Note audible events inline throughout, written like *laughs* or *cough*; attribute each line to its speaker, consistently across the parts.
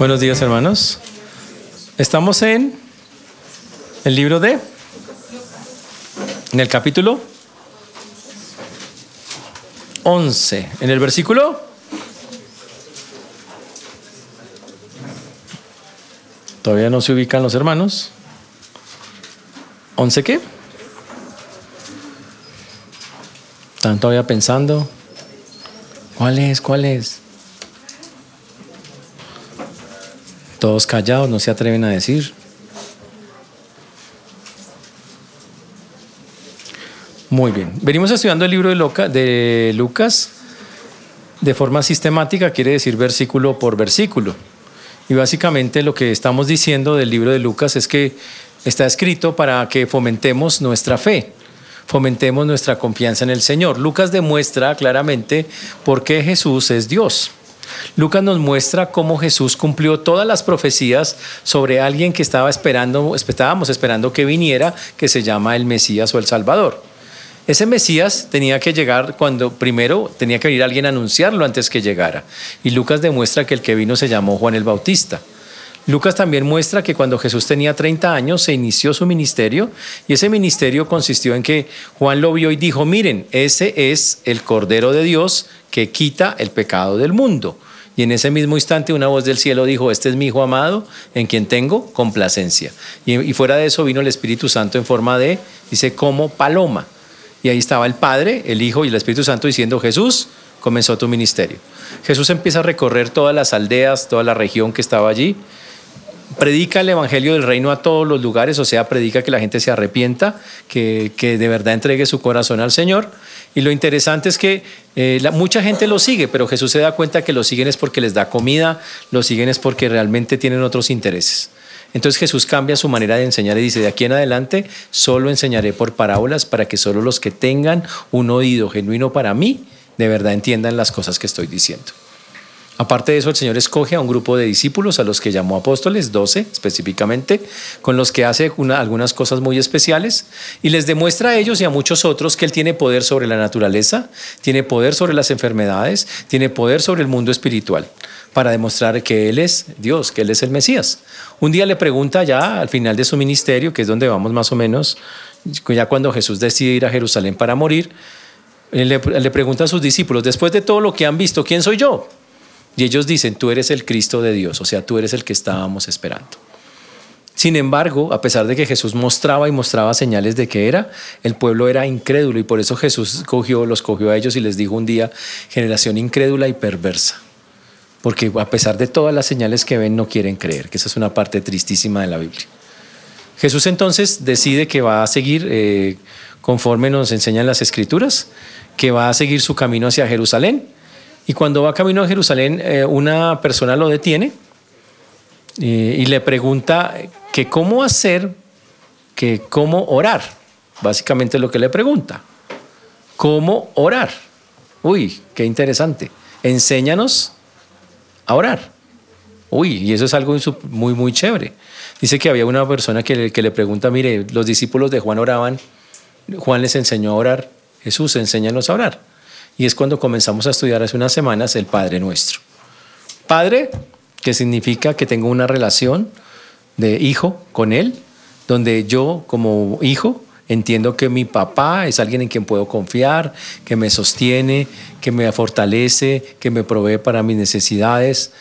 Speaker 1: Buenos días, hermanos. Estamos en el libro de, en el capítulo 11, en el versículo. Todavía no se ubican los hermanos. ¿11 qué? Están todavía pensando. ¿Cuál es? ¿Cuál es? Todos callados, no se atreven a decir. Muy bien. Venimos estudiando el libro de, de Lucas de forma sistemática, quiere decir versículo por versículo. Y básicamente lo que estamos diciendo del libro de Lucas es que está escrito para que fomentemos nuestra fe, fomentemos nuestra confianza en el Señor. Lucas demuestra claramente por qué Jesús es Dios. Lucas nos muestra cómo Jesús cumplió todas las profecías sobre alguien que estaba esperando, estábamos esperando que viniera, que se llama el Mesías o el Salvador. Ese Mesías tenía que llegar cuando primero tenía que venir alguien a anunciarlo antes que llegara. Y Lucas demuestra que el que vino se llamó Juan el Bautista. Lucas también muestra que cuando Jesús tenía 30 años se inició su ministerio y ese ministerio consistió en que Juan lo vio y dijo, miren, ese es el Cordero de Dios que quita el pecado del mundo. Y en ese mismo instante una voz del cielo dijo, este es mi Hijo amado en quien tengo complacencia. Y, fuera de eso vino el Espíritu Santo en forma de, dice, como paloma. Y ahí estaba el Padre, el Hijo y el Espíritu Santo diciendo, Jesús, comenzó tu ministerio. Jesús empieza a recorrer todas las aldeas, toda la región que estaba allí predica el Evangelio del Reino a todos los lugares, o sea, predica que la gente se arrepienta, que, de verdad entregue su corazón al Señor. Y lo interesante es que eh, mucha gente lo sigue, pero Jesús se da cuenta que lo siguen es porque les da comida, lo siguen es porque realmente tienen otros intereses. Entonces Jesús cambia su manera de enseñar y dice, de aquí en adelante solo enseñaré por parábolas para que solo los que tengan un oído genuino para mí, de verdad entiendan las cosas que estoy diciendo. Aparte de eso, el Señor escoge a un grupo de discípulos, a los que llamó apóstoles, 12 específicamente, con los que hace algunas cosas muy especiales y les demuestra a ellos y a muchos otros que Él tiene poder sobre la naturaleza, tiene poder sobre las enfermedades, tiene poder sobre el mundo espiritual, para demostrar que Él es Dios, que Él es el Mesías. Un día le pregunta ya al final de su ministerio, que es donde vamos más o menos, ya cuando Jesús decide ir a Jerusalén para morir, le, le pregunta a sus discípulos, después de todo lo que han visto, ¿quién soy yo? Y ellos dicen, tú eres el Cristo de Dios, o sea, tú eres el que estábamos esperando. Sin embargo, a pesar de que Jesús mostraba y mostraba señales de que era, el pueblo era incrédulo y por eso Jesús cogió, los cogió a ellos y les dijo un día, generación incrédula y perversa. Porque a pesar de todas las señales que ven, no quieren creer, que esa es una parte tristísima de la Biblia. Jesús entonces decide que va a seguir, eh, conforme nos enseñan las escrituras, que va a seguir su camino hacia Jerusalén y cuando va camino a Jerusalén, eh, una persona lo detiene eh, y le pregunta que cómo hacer, que cómo orar. Básicamente lo que le pregunta. ¿Cómo orar? Uy, qué interesante. Enséñanos a orar. Uy, y eso es algo muy, muy chévere. Dice que había una persona que que le pregunta, mire, los discípulos de Juan oraban, Juan les enseñó a orar, Jesús, enséñanos a orar y es cuando comenzamos a estudiar hace unas semanas el Padre Nuestro. Padre, que significa que tengo una relación de hijo con Él, donde yo como hijo entiendo que mi papá es alguien en quien puedo confiar, que me sostiene, que me fortalece, que me provee para mis necesidades,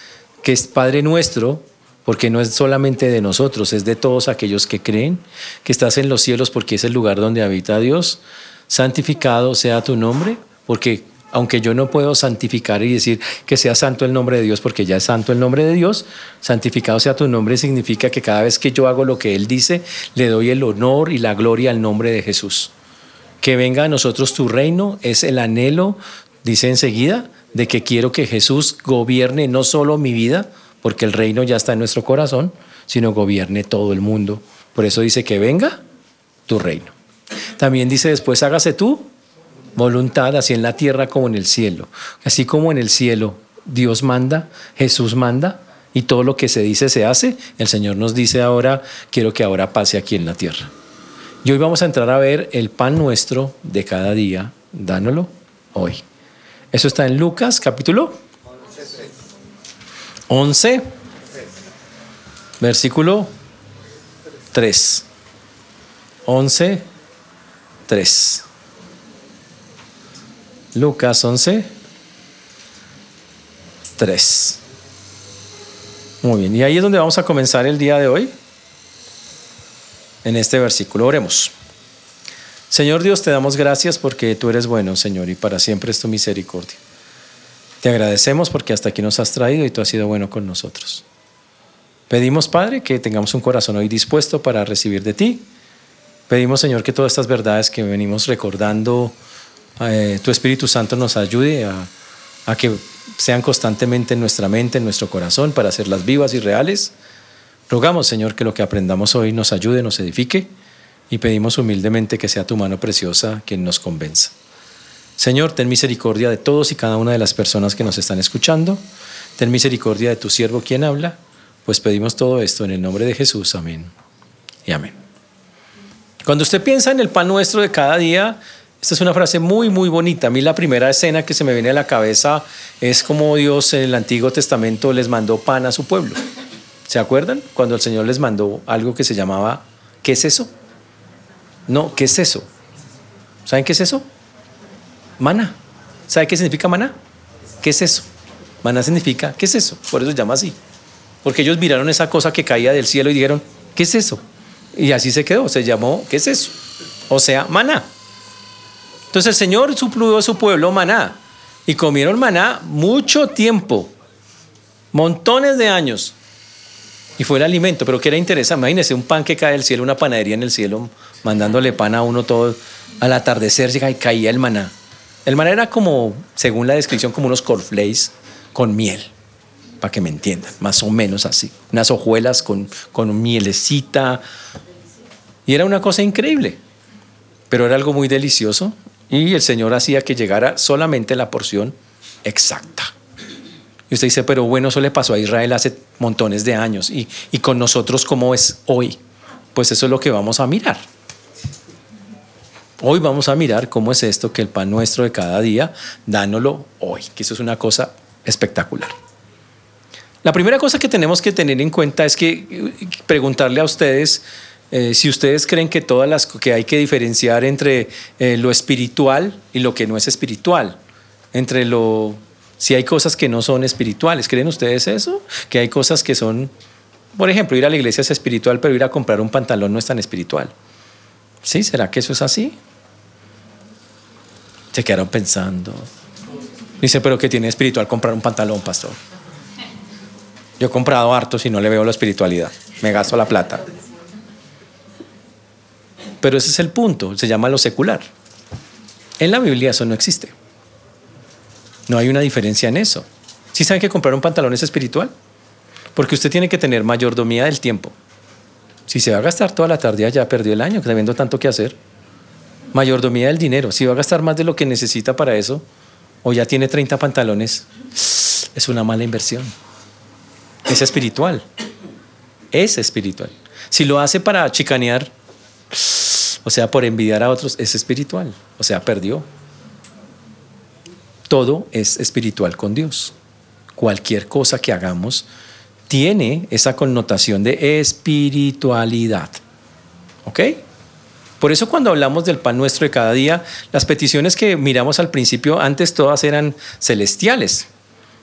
Speaker 1: que es Padre Nuestro, porque no es solamente de nosotros, es de todos aquellos que creen, que estás en los cielos porque es el lugar donde habita Dios. Santificado sea tu nombre, porque aunque yo no puedo santificar y decir que sea santo el nombre de Dios, porque ya es santo el nombre de Dios, santificado sea tu nombre significa que cada vez que yo hago lo que Él dice, le doy el honor y la gloria al nombre de Jesús. Que venga a nosotros tu reino es el anhelo, dice enseguida, de que quiero que Jesús gobierne no solo mi vida, porque el reino ya está en nuestro corazón, sino gobierne todo el mundo. Por eso dice que venga tu reino. También dice después, hágase tú voluntad, así en la tierra como en el cielo. Así como en el cielo Dios manda, Jesús manda, y todo lo que se dice se hace, el Señor nos dice ahora, quiero que ahora pase aquí en la tierra. Y hoy vamos a entrar a ver el pan nuestro de cada día, dánoslo hoy. Eso está en Lucas capítulo 11. versículo 3. 11, 3. Lucas 11, 3. Muy bien, y ahí es donde vamos a comenzar el día de hoy, en este versículo. Oremos. Señor Dios, te damos gracias porque tú eres bueno, Señor, y para siempre es tu misericordia. Te agradecemos porque hasta aquí nos has traído y tú has sido bueno con nosotros. Pedimos, Padre, que tengamos un corazón hoy dispuesto para recibir de ti. Pedimos, Señor, que todas estas verdades que venimos recordando, eh, tu Espíritu Santo nos ayude a, a que sean constantemente en nuestra mente, en nuestro corazón, para hacerlas vivas y reales. Rogamos, Señor, que lo que aprendamos hoy nos ayude, nos edifique y pedimos humildemente que sea tu mano preciosa quien nos convenza. Señor, ten misericordia de todos y cada una de las personas que nos están escuchando. Ten misericordia de tu siervo quien habla pues pedimos todo esto en el nombre de Jesús. Amén. Y amén. Cuando usted piensa en el pan nuestro de cada día, esta es una frase muy, muy bonita. A mí la primera escena que se me viene a la cabeza es como Dios en el Antiguo Testamento les mandó pan a su pueblo. ¿Se acuerdan? Cuando el Señor les mandó algo que se llamaba, ¿qué es eso? No, ¿qué es eso? ¿Saben qué es eso? Mana. ¿Sabe qué significa maná? ¿Qué es eso? Maná significa, ¿qué es eso? Por eso se llama así. Porque ellos miraron esa cosa que caía del cielo y dijeron, ¿qué es eso? Y así se quedó, se llamó, ¿qué es eso? O sea, maná. Entonces el Señor suplió a su pueblo maná y comieron maná mucho tiempo, montones de años. Y fue el alimento, pero que era interesante. Imagínense un pan que cae del cielo, una panadería en el cielo, mandándole pan a uno todo. Al atardecer llega y caía el maná. El maná era como, según la descripción, como unos cornflakes con miel para que me entiendan, más o menos así. Unas hojuelas con, con mielecita. Y era una cosa increíble, pero era algo muy delicioso y el Señor hacía que llegara solamente la porción exacta. Y usted dice, pero bueno, eso le pasó a Israel hace montones de años. ¿Y, y con nosotros cómo es hoy? Pues eso es lo que vamos a mirar. Hoy vamos a mirar cómo es esto que el pan nuestro de cada día, dánoslo hoy, que eso es una cosa espectacular. La primera cosa que tenemos que tener en cuenta es que preguntarle a ustedes eh, si ustedes creen que todas las que hay que diferenciar entre eh, lo espiritual y lo que no es espiritual, entre lo si hay cosas que no son espirituales, ¿creen ustedes eso? Que hay cosas que son, por ejemplo, ir a la iglesia es espiritual, pero ir a comprar un pantalón no es tan espiritual. ¿Sí? ¿Será que eso es así? Se quedaron pensando. Dice, pero ¿qué tiene espiritual comprar un pantalón, pastor? Yo he comprado hartos y no le veo la espiritualidad. Me gasto la plata. Pero ese es el punto. Se llama lo secular. En la Biblia eso no existe. No hay una diferencia en eso. ¿Sí saben que comprar un pantalón es espiritual? Porque usted tiene que tener mayordomía del tiempo. Si se va a gastar toda la tarde, ya perdió el año, teniendo tanto que hacer. Mayordomía del dinero. Si va a gastar más de lo que necesita para eso, o ya tiene 30 pantalones, es una mala inversión. Es espiritual. Es espiritual. Si lo hace para chicanear, o sea, por envidiar a otros, es espiritual. O sea, perdió. Todo es espiritual con Dios. Cualquier cosa que hagamos tiene esa connotación de espiritualidad. ¿Ok? Por eso cuando hablamos del pan nuestro de cada día, las peticiones que miramos al principio, antes todas eran celestiales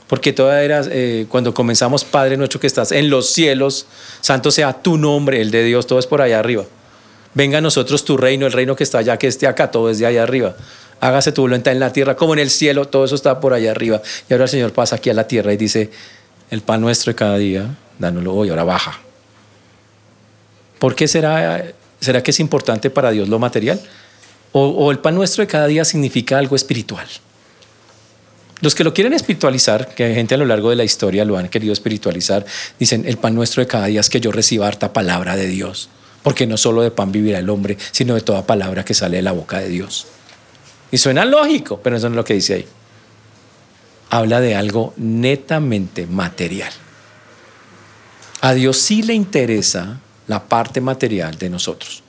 Speaker 1: porque toda era, eh, cuando comenzamos, Padre nuestro que estás en los cielos, santo sea tu nombre, el de Dios, todo es por allá arriba. Venga a nosotros tu reino, el reino que está allá, que esté acá, todo es de allá arriba. Hágase tu voluntad en la tierra como en el cielo, todo eso está por allá arriba. Y ahora el Señor pasa aquí a la tierra y dice, el pan nuestro de cada día, dánoslo hoy, ahora baja. ¿Por qué será, será que es importante para Dios lo material? o el pan nuestro de cada día significa algo espiritual? Los que lo quieren espiritualizar, que hay gente a lo largo de la historia lo han querido espiritualizar, dicen, el pan nuestro de cada día es que yo reciba harta palabra de Dios, porque no solo de pan vivirá el hombre, sino de toda palabra que sale de la boca de Dios. Y suena lógico, pero eso no es lo que dice ahí. Habla de algo netamente material. A Dios sí le interesa la parte material de nosotros,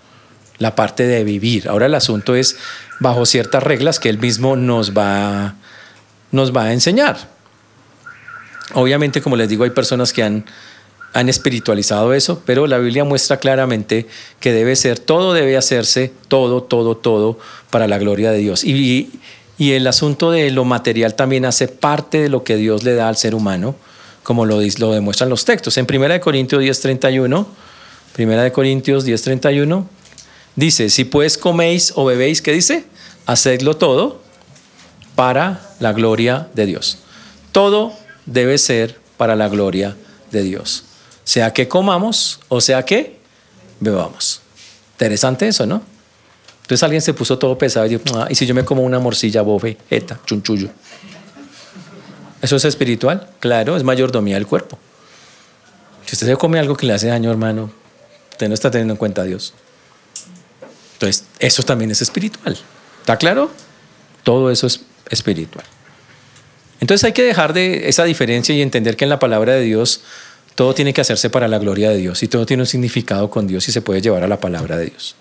Speaker 1: la parte de vivir. Ahora el asunto es bajo ciertas reglas que Él mismo nos va nos va a enseñar. Obviamente, como les digo, hay personas que han, han espiritualizado eso, pero la Biblia muestra claramente que debe ser, todo debe hacerse, todo, todo, todo para la gloria de Dios. Y, el asunto de lo material también hace parte de lo que Dios le da al ser humano, como lo, lo demuestran los textos. En 1 Corintios 10:31, 1 Corintios 10:31, dice, si pues coméis o bebéis, ¿qué dice? Hacedlo todo para la gloria de Dios. Todo debe ser para la gloria de Dios sea que comamos o sea que bebamos. Interesante eso, ¿no? Entonces alguien se puso todo pesado y dijo, ah, ¿y si yo me como una morcilla, bofe, eta, chunchullo? ¿Eso es espiritual? Claro, es mayordomía del cuerpo. Si usted se come algo que le hace daño, hermano, usted no está teniendo en cuenta a Dios. Entonces, eso también es espiritual. ¿Está claro? Todo eso es espiritual. Entonces hay que dejar de esa diferencia y entender que en la palabra de Dios todo tiene que hacerse para la gloria de Dios y todo tiene un significado con Dios y se puede llevar a la palabra de Dios.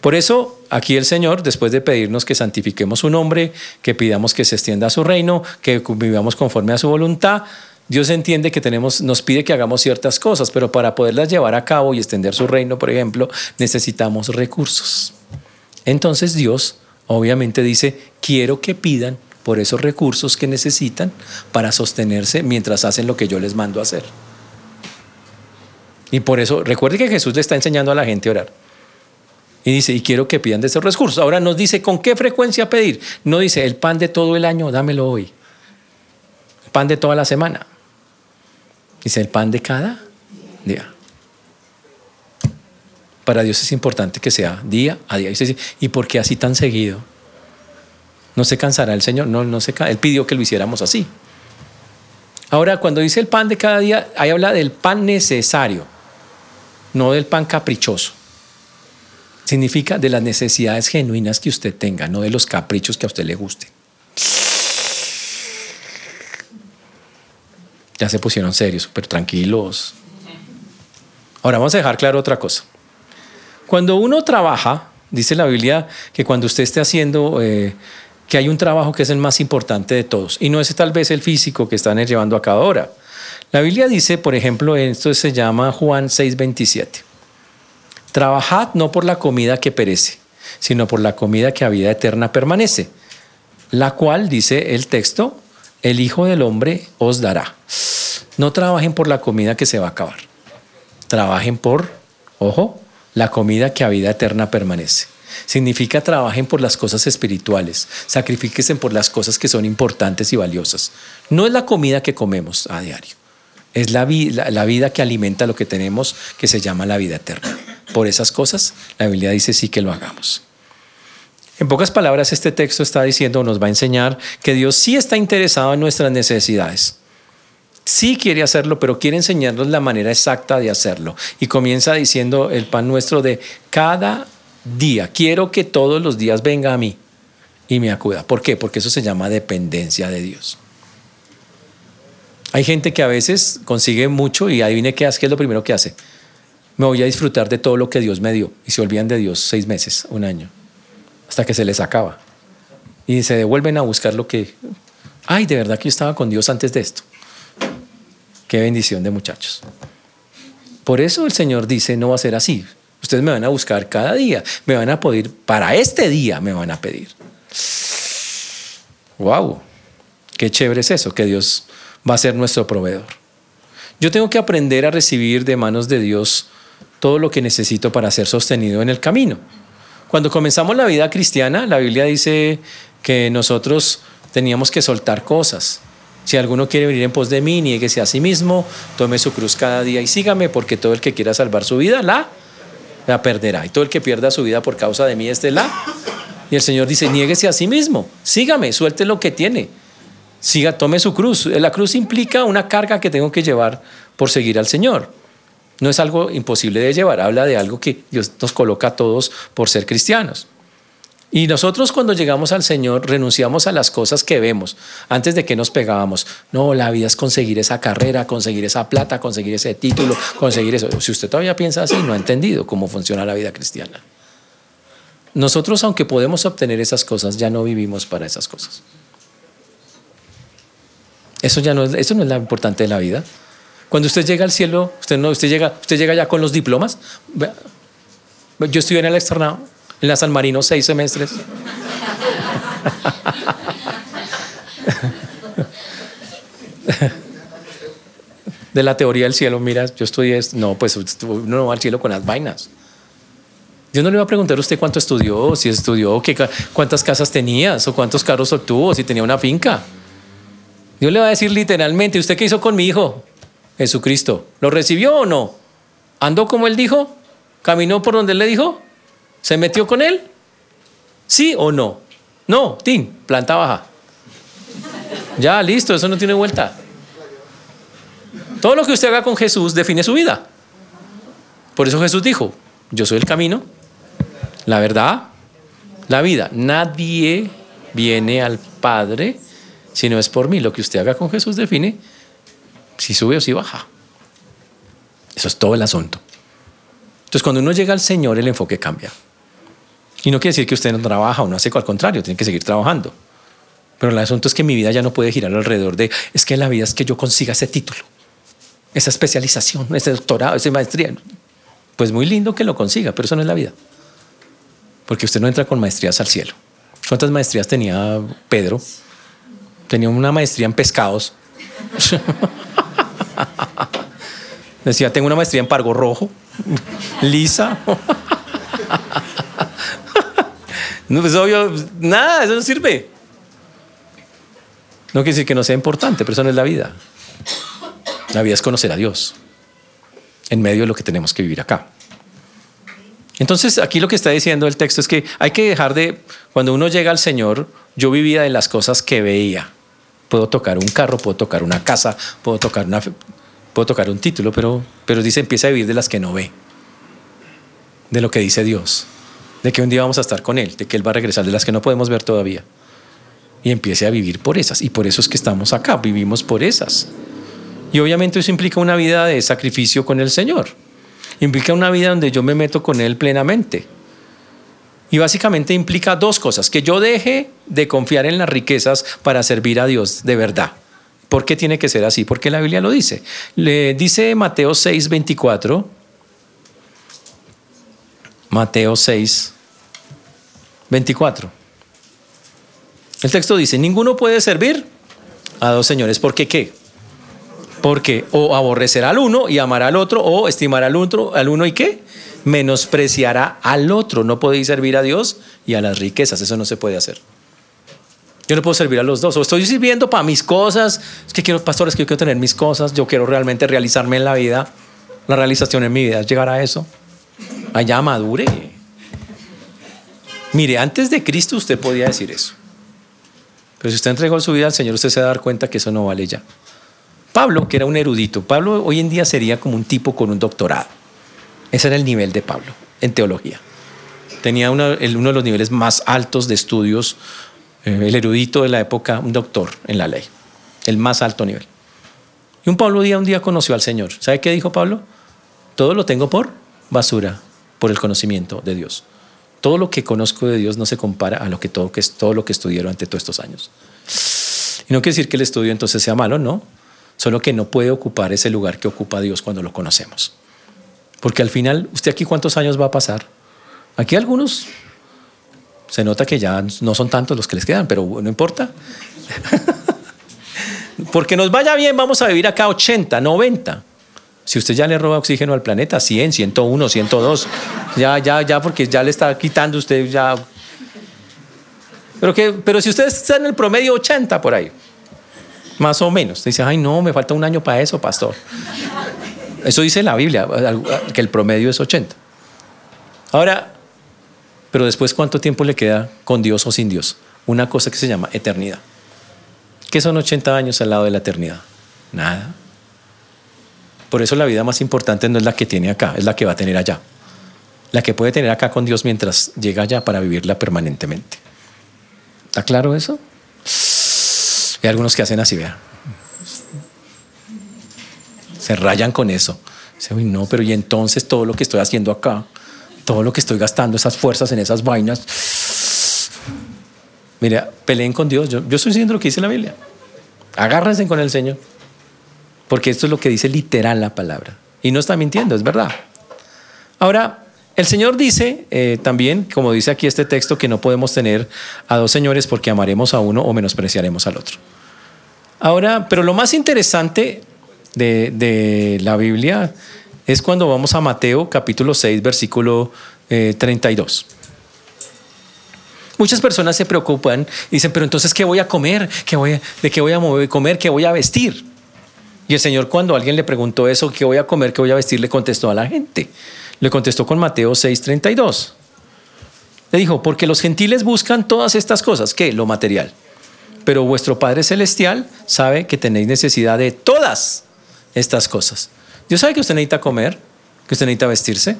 Speaker 1: Por eso aquí el Señor, después de pedirnos que santifiquemos su nombre, que pidamos que se extienda su reino, que vivamos conforme a su voluntad, Dios entiende que tenemos, nos pide que hagamos ciertas cosas, pero para poderlas llevar a cabo y extender su reino, por ejemplo, necesitamos recursos. Entonces Dios obviamente dice, quiero que pidan por esos recursos que necesitan para sostenerse mientras hacen lo que yo les mando a hacer. Y por eso, recuerde que Jesús le está enseñando a la gente a orar. Y dice, y quiero que pidan de esos recursos. Ahora nos dice con qué frecuencia pedir. No dice, el pan de todo el año, dámelo hoy. El pan de toda la semana. Dice, el pan de cada día. Para Dios es importante que sea día a día. ¿Y por qué así tan seguido? ¿No se cansará el Señor? No, no se Él pidió que lo hiciéramos así. Ahora, cuando dice el pan de cada día, ahí habla del pan necesario no del pan caprichoso. Significa de las necesidades genuinas que usted tenga, no de los caprichos que a usted le gusten. Ya se pusieron serios, súper tranquilos. Ahora vamos a dejar claro otra cosa. Cuando uno trabaja, dice la Biblia que cuando usted esté haciendo, eh, que hay un trabajo que es el más importante de todos, y no es tal vez el físico que están llevando a cada hora. La Biblia dice, por ejemplo, esto se llama Juan 6:27. Trabajad no por la comida que perece, sino por la comida que a vida eterna permanece, la cual, dice el texto, el Hijo del Hombre os dará. No trabajen por la comida que se va a acabar. Trabajen por, ojo, la comida que a vida eterna permanece. Significa trabajen por las cosas espirituales, sacrifíquense por las cosas que son importantes y valiosas. No es la comida que comemos a diario. Es la, la, vida que alimenta lo que tenemos, que se llama la vida eterna. Por esas cosas, la Biblia dice sí que lo hagamos. En pocas palabras, este texto está diciendo, nos va a enseñar que Dios sí está interesado en nuestras necesidades. Sí quiere hacerlo, pero quiere enseñarnos la manera exacta de hacerlo. Y comienza diciendo el pan nuestro de cada día. Quiero que todos los días venga a mí y me acuda. ¿Por qué? Porque eso se llama dependencia de Dios. Hay gente que a veces consigue mucho y adivine qué hace, qué es lo primero que hace. Me voy a disfrutar de todo lo que Dios me dio. Y se olvidan de Dios seis meses, un año, hasta que se les acaba. Y se devuelven a buscar lo que... Ay, de verdad que yo estaba con Dios antes de esto. Qué bendición de muchachos. Por eso el Señor dice, no va a ser así. Ustedes me van a buscar cada día. Me van a pedir, para este día me van a pedir. Wow, qué chévere es eso, que Dios va a ser nuestro proveedor. Yo tengo que aprender a recibir de manos de Dios todo lo que necesito para ser sostenido en el camino. Cuando comenzamos la vida cristiana, la Biblia dice que nosotros teníamos que soltar cosas. Si alguno quiere venir en pos de mí, nieguese a sí mismo, tome su cruz cada día y sígame, porque todo el que quiera salvar su vida la, perderá. Y todo el que pierda su vida por causa de mí, este la. Y el Señor dice, niéguese a sí mismo, sígame, suelte lo que tiene siga, tome su cruz. La cruz implica una carga que tengo que llevar por seguir al Señor. No es algo imposible de llevar, habla de algo que Dios nos coloca a todos por ser cristianos. Y nosotros cuando llegamos al Señor renunciamos a las cosas que vemos antes de que nos pegábamos. No, la vida es conseguir esa carrera, conseguir esa plata, conseguir ese título, conseguir eso. Si usted todavía piensa así, no ha entendido cómo funciona la vida cristiana. Nosotros, aunque podemos obtener esas cosas, ya no vivimos para esas cosas. Eso ya no es, eso no es lo importante de la vida. Cuando usted llega al cielo, usted no, usted llega, usted llega ya con los diplomas. Yo estudié en el externado, en la San Marino, seis semestres. *laughs* de la teoría del cielo, mira, yo estudié esto. No, pues uno no va al cielo con las vainas. Yo no le iba a preguntar a usted cuánto estudió, si estudió, qué, cuántas casas tenías o cuántos carros obtuvo, si tenía una finca. Dios le va a decir literalmente, ¿usted qué hizo con mi hijo? Jesucristo. ¿Lo recibió o no? ¿Andó como él dijo? ¿Caminó por donde él le dijo? ¿Se metió con él? ¿Sí o no? No, Tim, planta baja. Ya, listo, eso no tiene vuelta. Todo lo que usted haga con Jesús define su vida. Por eso Jesús dijo, yo soy el camino, la verdad, la vida. Nadie viene al Padre si no es por mí. Lo que usted haga con Jesús define si sube o si baja. Eso es todo el asunto. Entonces, cuando uno llega al Señor, el enfoque cambia. Y no quiere decir que usted no trabaja o no hace, al contrario, tiene que seguir trabajando. Pero el asunto es que mi vida ya no puede girar alrededor de, es que la vida es que yo consiga ese título, esa especialización, ese doctorado, esa maestría. Pues muy lindo que lo consiga, pero eso no es la vida. Porque usted no entra con maestrías al cielo. ¿Cuántas maestrías tenía Pedro? Tenía una maestría en pescados. Decía, tengo una maestría en pargo rojo, lisa. no, pues obvio, nada, eso no sirve. No quiere decir que no sea importante, pero eso no es la vida. La vida es conocer a Dios en medio de lo que tenemos que vivir acá. Entonces, aquí lo que está diciendo el texto es que hay que dejar de, cuando uno llega al Señor, yo vivía de las cosas que veía. Puedo tocar un carro, puedo tocar una casa, puedo tocar, una, puedo tocar un título, pero, pero dice, empieza a vivir de las que no ve. De lo que dice Dios. De que un día vamos a estar con Él, de que Él va a regresar, de las que no podemos ver todavía y empiece a vivir por esas. Y por eso es que estamos acá, vivimos por esas. Y obviamente eso implica una vida de sacrificio con el Señor. Implica una vida donde yo me meto con Él plenamente. Y básicamente implica dos cosas, que yo deje de confiar en las riquezas para servir a Dios de verdad. ¿Por qué tiene que ser así? Porque la Biblia lo dice. Le dice Mateo 6, 24. Mateo 6, 24. El texto dice, ninguno puede servir a dos señores. ¿Por qué qué? Porque o aborrecerá al uno y amará al otro, o estimará al otro, al uno y qué? Menospreciará al otro. No podéis servir a Dios y a las riquezas. Eso no se puede hacer. Yo no puedo servir a los dos. O estoy sirviendo para mis cosas. Es que quiero, pastores, que yo quiero tener mis cosas. Yo quiero realmente realizarme en la vida. La realización en mi vida es llegar a eso. Allá madure. Mire, antes de Cristo usted podía decir eso. Pero si usted entregó su vida al Señor, usted se va a dar cuenta que eso no vale ya. Pablo, que era un erudito, Pablo hoy en día sería como un tipo con un doctorado. Ese era el nivel de Pablo en teología. Tenía uno, de los niveles más altos de estudios, eh, el erudito de la época, un doctor en la ley, el más alto nivel. Y un Pablo día un día conoció al Señor. ¿Sabe qué dijo Pablo? Todo lo tengo por basura, por el conocimiento de Dios. Todo lo que conozco de Dios no se compara a lo que todo, que, todo lo que estudié durante todos estos años. Y no quiere decir que el estudio entonces sea malo, no. Solo que no puede ocupar ese lugar que ocupa Dios cuando lo conocemos. Porque al final, ¿usted aquí cuántos años va a pasar? Aquí algunos se nota que ya no son tantos los que les quedan, pero no importa. *laughs* Porque nos vaya bien, vamos a vivir acá 80, 90. Si usted ya le roba oxígeno al planeta, 100, 101, 102, ya, ya, ya, porque ya le está quitando usted ya. Pero, que, pero si usted está en el promedio 80 por ahí, más o menos, dice, ay, no, me falta un año para eso, pastor. Eso dice la Biblia, que el promedio es 80. Ahora, pero después, ¿cuánto tiempo le queda con Dios o sin Dios? Una cosa que se llama eternidad. ¿Qué son 80 años al lado de la eternidad? Nada. Por eso la vida más importante no es la que tiene acá, es la que va a tener allá. La que puede tener acá con Dios mientras llega allá para vivirla permanentemente. ¿Está claro eso? Hay algunos que hacen así, vean. Se rayan con eso. Dicen, uy, no, pero y entonces todo lo que estoy haciendo acá, todo lo que estoy gastando, esas fuerzas en esas vainas. Mira, peleen con Dios. Yo, yo estoy diciendo lo que dice la Biblia. Agárrense con el Señor. porque esto es lo que dice literal la palabra. Y no está mintiendo, es verdad. Ahora, el Señor dice eh, también, como dice aquí este texto, que no podemos tener a dos señores porque amaremos a uno o menospreciaremos al otro. Ahora, pero lo más interesante de, la Biblia es cuando vamos a Mateo capítulo 6, versículo 32. Eh, Muchas personas se preocupan dicen, pero entonces, ¿qué voy a comer? ¿Qué voy ¿De qué voy a comer? ¿Qué voy a vestir? Y el Señor cuando alguien le preguntó eso, ¿qué voy a comer? ¿Qué voy a vestir? Le contestó a la gente. Le contestó con Mateo 6:32. Le dijo, porque los gentiles buscan todas estas cosas. ¿Qué? Lo material. Pero vuestro Padre Celestial sabe que tenéis necesidad de todas estas cosas. Dios sabe que usted necesita comer, que usted necesita vestirse.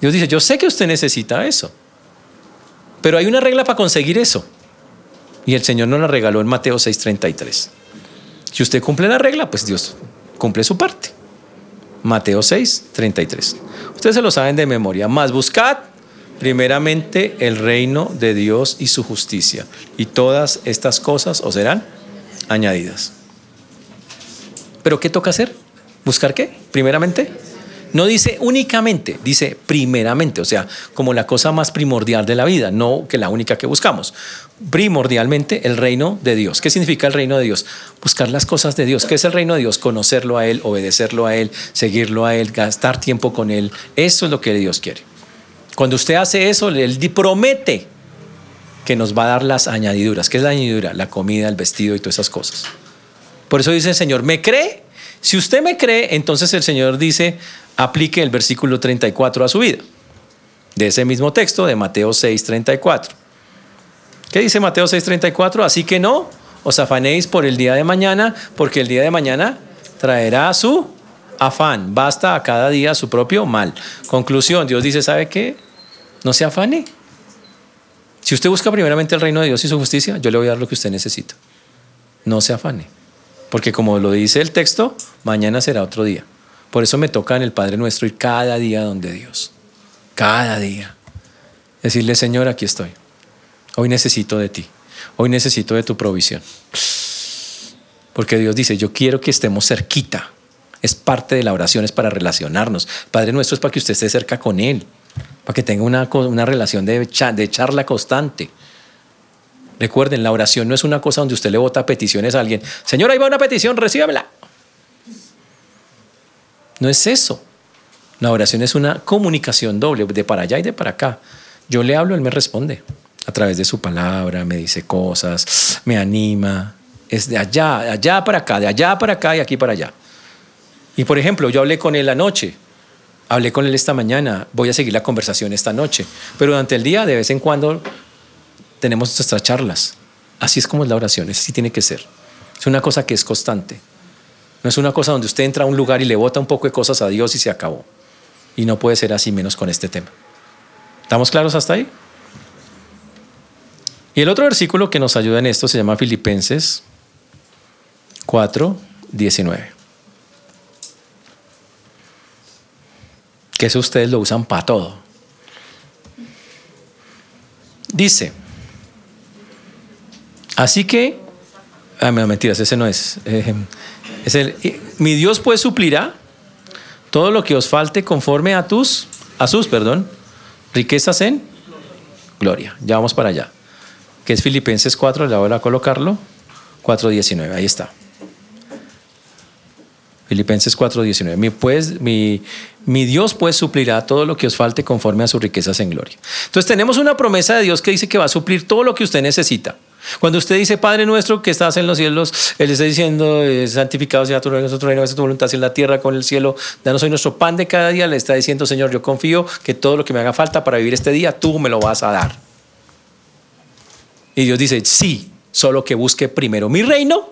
Speaker 1: Dios dice, yo sé que usted necesita eso. Pero hay una regla para conseguir eso. Y el Señor nos la regaló en Mateo 6:33. Si usted cumple la regla, pues Dios cumple su parte. Mateo 6:33. Ustedes se lo saben de memoria. Más buscad primeramente el reino de Dios y su justicia. Y todas estas cosas os serán añadidas. ¿Pero qué toca hacer? ¿Buscar qué? Primeramente no dice únicamente, dice primeramente, o sea, como la cosa más primordial de la vida, no que la única que buscamos. Primordialmente el reino de Dios. ¿Qué significa el reino de Dios? Buscar las cosas de Dios. ¿Qué es el reino de Dios? Conocerlo a Él, obedecerlo a Él, seguirlo a Él, gastar tiempo con Él. Eso es lo que Dios quiere. Cuando usted hace eso, Él promete que nos va a dar las añadiduras. ¿Qué es la añadidura? La comida, el vestido y todas esas cosas. Por eso dice el Señor, ¿me cree? Si usted me cree, entonces el Señor dice, aplique el versículo 34 a su vida. De ese mismo texto de Mateo 6, 34. ¿Qué dice Mateo 6, 34? Así que no os afanéis por el día de mañana, porque el día de mañana traerá su afán. Basta a cada día su propio mal. Conclusión, Dios dice, ¿sabe qué? No se afane. Si usted busca primeramente el reino de Dios y su justicia, yo le voy a dar lo que usted necesita. No se afane. Porque como lo dice el texto, mañana será otro día. Por eso me toca en el Padre Nuestro ir cada día donde Dios. Cada día. Decirle, Señor, aquí estoy. Hoy necesito de ti. Hoy necesito de tu provisión. Porque Dios dice, yo quiero que estemos cerquita. Es parte de la oración, es para relacionarnos. Padre Nuestro es para que usted esté cerca con Él. Para que tenga una, una relación de, de charla constante. Recuerden, la oración no es una cosa donde usted le vota peticiones a alguien. Señor, ahí va una petición, recíbamela. No es eso. La oración es una comunicación doble, de para allá y de para acá. Yo le hablo, él me responde a través de su palabra, me dice cosas, me anima. Es de allá, de allá para acá, de allá para acá y aquí para allá. Y por ejemplo, yo hablé con él anoche, hablé con él esta mañana, voy a seguir la conversación esta noche, pero durante el día, de vez en cuando, tenemos nuestras charlas. Así es como es la oración, así tiene que ser. Es una cosa que es constante. No es una cosa donde usted entra a un lugar y le bota un poco de cosas a Dios y se acabó. Y no puede ser así menos con este tema. ¿Estamos claros hasta ahí? Y el otro versículo que nos ayuda en esto se llama Filipenses 4, 19. Que eso ustedes lo usan para todo. Dice, así que, ah, mentiras, ese no es. Eh, mi Dios pues suplirá todo lo que os falte conforme a tus, a sus, perdón, riquezas en gloria. Ya vamos para allá. Que es Filipenses 4, le voy a colocarlo. 4.19, ahí está. Filipenses 4:19. Mi, pues, mi, mi, Dios pues suplirá todo lo que os falte conforme a sus riquezas en gloria. Entonces tenemos una promesa de Dios que dice que va a suplir todo lo que usted necesita. Cuando usted dice, Padre nuestro que estás en los cielos, Él está diciendo, eh, santificado sea tu reino, tu reino, tu voluntad en la tierra con el cielo. Danos hoy nuestro pan de cada día. Le está diciendo, Señor, yo confío que todo lo que me haga falta para vivir este día, tú me lo vas a dar. Y Dios dice, sí, solo que busque primero mi reino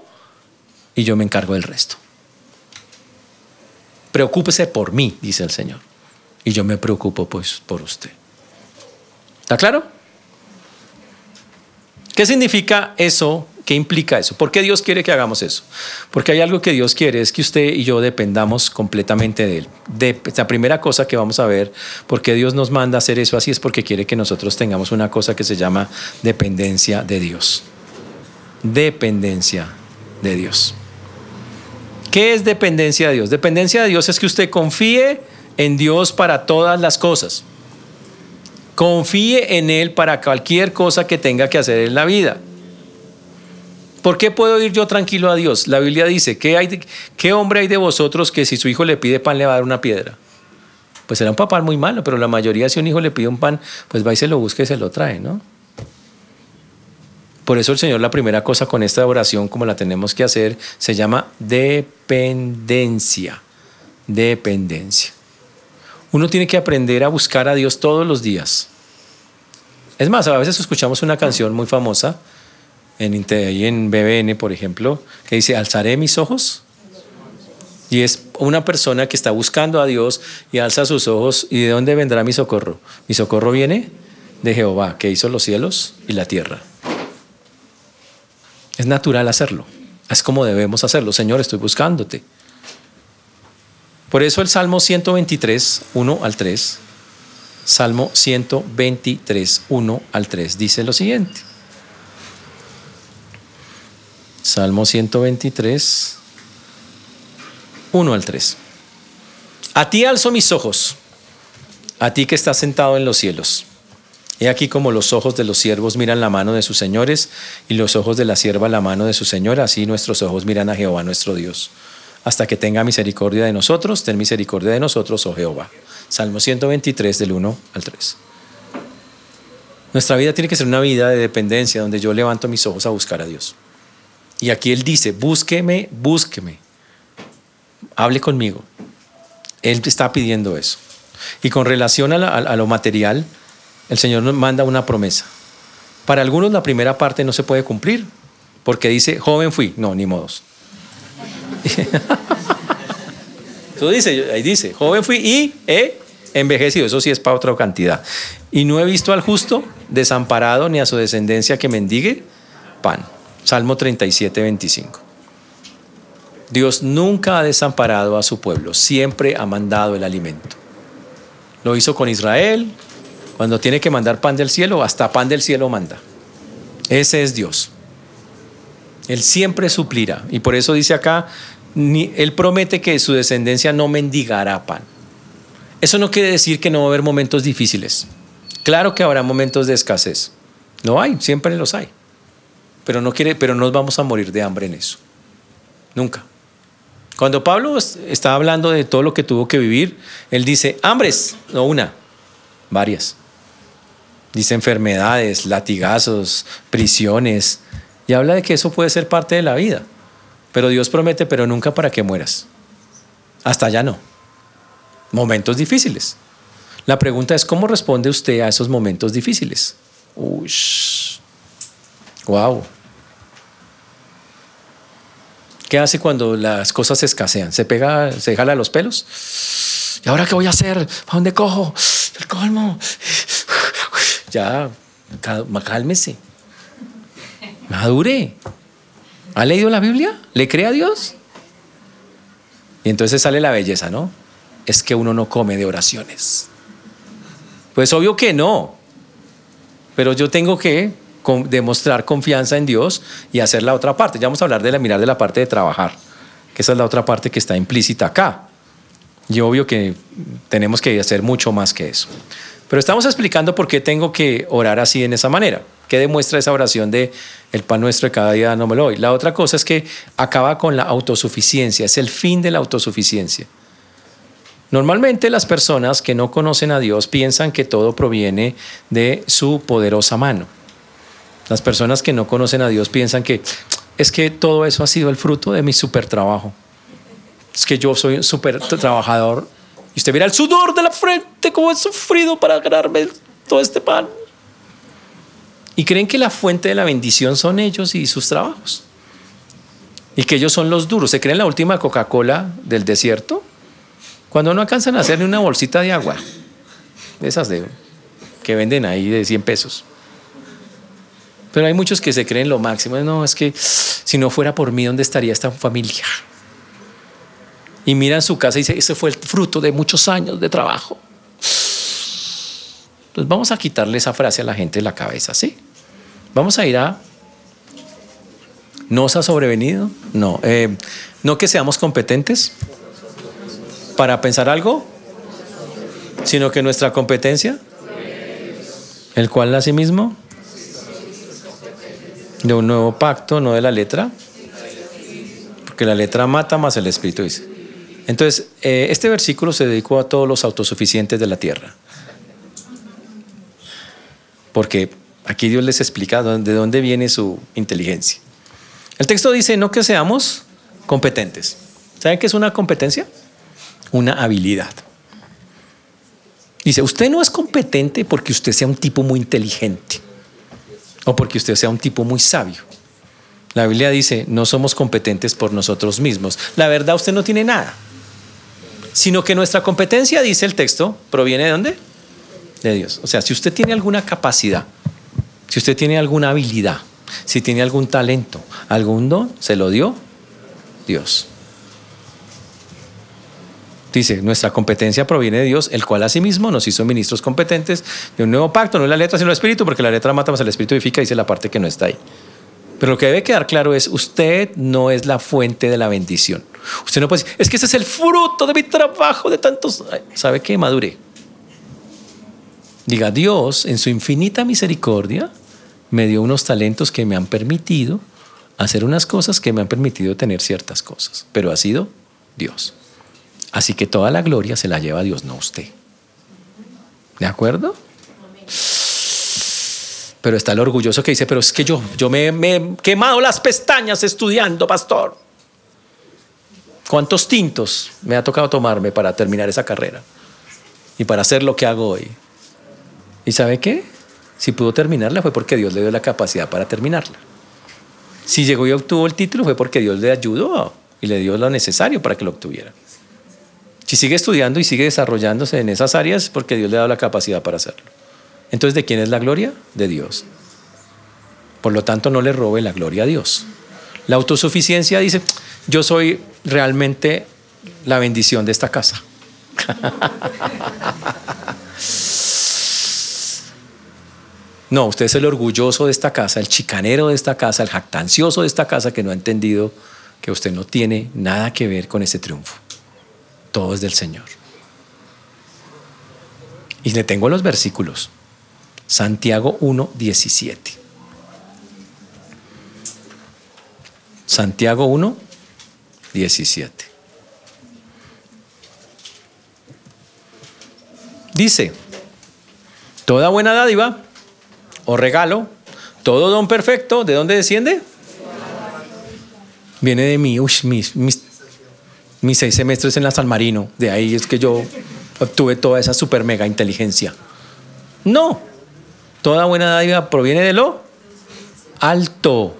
Speaker 1: y yo me encargo del resto. Preocúpese por mí, dice el Señor. Y yo me preocupo pues por usted. ¿Está claro? ¿Qué significa eso? ¿Qué implica eso? ¿Por qué Dios quiere que hagamos eso? Porque hay algo que Dios quiere, es que usted y yo dependamos completamente de Él. De, la primera cosa que vamos a ver, por qué Dios nos manda a hacer eso así, es porque quiere que nosotros tengamos una cosa que se llama dependencia de Dios. Dependencia de Dios. ¿Qué es dependencia de Dios? Dependencia de Dios es que usted confíe en Dios para todas las cosas. Confíe en Él para cualquier cosa que tenga que hacer en la vida. ¿Por qué puedo ir yo tranquilo a Dios? La Biblia dice, ¿qué, hay ¿qué hombre hay de vosotros que si su hijo le pide pan le va a dar una piedra? Pues será un papá muy malo, pero la mayoría si un hijo le pide un pan, pues va y se lo busca y se lo trae, ¿no? Por eso el Señor la primera cosa con esta oración, como la tenemos que hacer, se llama dependencia. Dependencia. Uno tiene que aprender a buscar a Dios todos los días. Es más, a veces escuchamos una canción muy famosa en, en BBN, por ejemplo, que dice, alzaré mis ojos. Y es una persona que está buscando a Dios y alza sus ojos. ¿Y de dónde vendrá mi socorro? Mi socorro viene de Jehová, que hizo los cielos y la tierra. Es natural hacerlo. Es como debemos hacerlo. Señor, estoy buscándote. Por eso el Salmo 123, 1 al 3, Salmo 123, 1 al 3, dice lo siguiente. Salmo 123, 1 al 3. A ti alzo mis ojos, a ti que estás sentado en los cielos. He aquí como los ojos de los siervos miran la mano de sus señores y los ojos de la sierva la mano de su señora, así nuestros ojos miran a Jehová nuestro Dios. Hasta que tenga misericordia de nosotros, ten misericordia de nosotros, oh Jehová. Salmo 123 del 1 al 3. Nuestra vida tiene que ser una vida de dependencia donde yo levanto mis ojos a buscar a Dios. Y aquí Él dice, búsqueme, búsqueme, hable conmigo. Él está pidiendo eso. Y con relación a, lo material, el Señor nos manda una promesa. Para algunos la primera parte no se puede cumplir, porque dice, joven fui. No, ni modos. *laughs* Eso dice, ahí dice, joven fui y he envejecido. Eso sí es para otra cantidad. Y no he visto al justo desamparado ni a su descendencia que mendigue pan. Salmo 37, 25. Dios nunca ha desamparado a su pueblo, siempre ha mandado el alimento. Lo hizo con Israel, cuando tiene que mandar pan del cielo, hasta pan del cielo manda. Ese es Dios. Él siempre suplirá. Y por eso dice acá, Él promete que su descendencia no mendigará pan. Eso no quiere decir que no va a haber momentos difíciles. Claro que habrá momentos de escasez. No hay, siempre los hay pero no quiere, pero nos vamos a morir de hambre en eso. Nunca. Cuando Pablo está hablando de todo lo que tuvo que vivir, él dice, hambres, no una, varias. Dice enfermedades, latigazos, prisiones, y habla de que eso puede ser parte de la vida. Pero Dios promete, pero nunca para que mueras. Hasta allá no. Momentos difíciles. La pregunta es, ¿cómo responde usted a esos momentos difíciles? Uy, wow. ¿Qué hace cuando las cosas se escasean? ¿Se pega, se jala los pelos? ¿Y ahora qué voy a hacer? ¿A dónde cojo? El colmo. Ya, cálmese. Madure. ¿Ha leído la Biblia? ¿Le cree a Dios? Y entonces sale la belleza, ¿no? Es que uno no come de oraciones. Pues obvio que no. Pero yo tengo que demostrar confianza en Dios y hacer la otra parte. Ya vamos a hablar de la mirar de la parte de trabajar, que esa es la otra parte que está implícita acá. Y obvio que tenemos que hacer mucho más que eso. Pero estamos explicando por qué tengo que orar así en esa manera. ¿Qué demuestra esa oración de el pan nuestro de cada día no me lo doy? La otra cosa es que acaba con la autosuficiencia, es el fin de la autosuficiencia. Normalmente las personas que no conocen a Dios piensan que todo proviene de su poderosa mano. Las personas que no conocen a Dios piensan que es que todo eso ha sido el fruto de mi super trabajo. Es que yo soy un super trabajador. Y usted mira el sudor de la frente, como he sufrido para ganarme todo este pan. Y creen que la fuente de la bendición son ellos y sus trabajos. Y que ellos son los duros. ¿Se creen la última Coca-Cola del desierto? Cuando no alcanzan a hacer ni una bolsita de agua. De esas de, que venden ahí de 100 pesos. Pero hay muchos que se creen lo máximo. No, es que si no fuera por mí, ¿dónde estaría esta familia? Y miran su casa y dicen, ese fue el fruto de muchos años de trabajo. Entonces vamos a quitarle esa frase a la gente de la cabeza, ¿sí? Vamos a ir a ¿No os ha sobrevenido? No. Eh, ¿No que seamos competentes para pensar algo? Sino que nuestra competencia, el cual a sí mismo, de un nuevo pacto, no de la letra, porque la letra mata más el espíritu dice. Entonces, eh, este versículo se dedicó a todos los autosuficientes de la tierra. Porque aquí Dios les explica de dónde viene su inteligencia. El texto dice, no que seamos competentes. ¿Saben qué es una competencia? Una habilidad. Dice, usted no es competente porque usted sea un tipo muy inteligente o porque usted sea un tipo muy sabio. La Biblia dice, no somos competentes por nosotros mismos. La verdad, usted no tiene nada. Sino que nuestra competencia, dice el texto, proviene de dónde? De Dios. O sea, si usted tiene alguna capacidad, si usted tiene alguna habilidad, si tiene algún talento, algún don, se lo dio Dios. Dice, nuestra competencia proviene de Dios, el cual asimismo nos hizo ministros competentes de un nuevo pacto, no es la letra sino el espíritu, porque la letra mata más el espíritu edifica, dice la parte que no está ahí. Pero lo que debe quedar claro es, usted no es la fuente de la bendición. Usted no puede decir, es que ese es el fruto de mi trabajo, de tantos... ¿Sabe qué? Madure. Diga, Dios en su infinita misericordia me dio unos talentos que me han permitido hacer unas cosas que me han permitido tener ciertas cosas, pero ha sido Dios. Así que toda la gloria se la lleva Dios, no usted. ¿De acuerdo? Pero está el orgulloso que dice, pero es que yo, yo me, me he quemado las pestañas estudiando, pastor. ¿Cuántos tintos me ha tocado tomarme para terminar esa carrera? Y para hacer lo que hago hoy. ¿Y sabe qué? Si pudo terminarla fue porque Dios le dio la capacidad para terminarla. Si llegó y obtuvo el título fue porque Dios le ayudó y le dio lo necesario para que lo obtuviera. Si sigue estudiando y sigue desarrollándose en esas áreas porque Dios le ha dado la capacidad para hacerlo. Entonces, ¿de quién es la gloria? De Dios. Por lo tanto, no le robe la gloria a Dios. La autosuficiencia dice, yo soy realmente la bendición de esta casa. *laughs* No, usted es el orgulloso de esta casa, el chicanero de esta casa, el jactancioso de esta casa que no ha entendido que usted no tiene nada que ver con ese triunfo. Todo es del Señor. Y le tengo los versículos. Santiago 1, 17. Santiago 1, 17. Dice, toda buena dádiva o regalo, todo don perfecto, ¿de dónde desciende? Viene de mí, uy, mis, mis, seis semestres en la San Marino, de ahí es que yo obtuve toda esa super mega inteligencia. No, toda buena dádiva proviene de lo alto.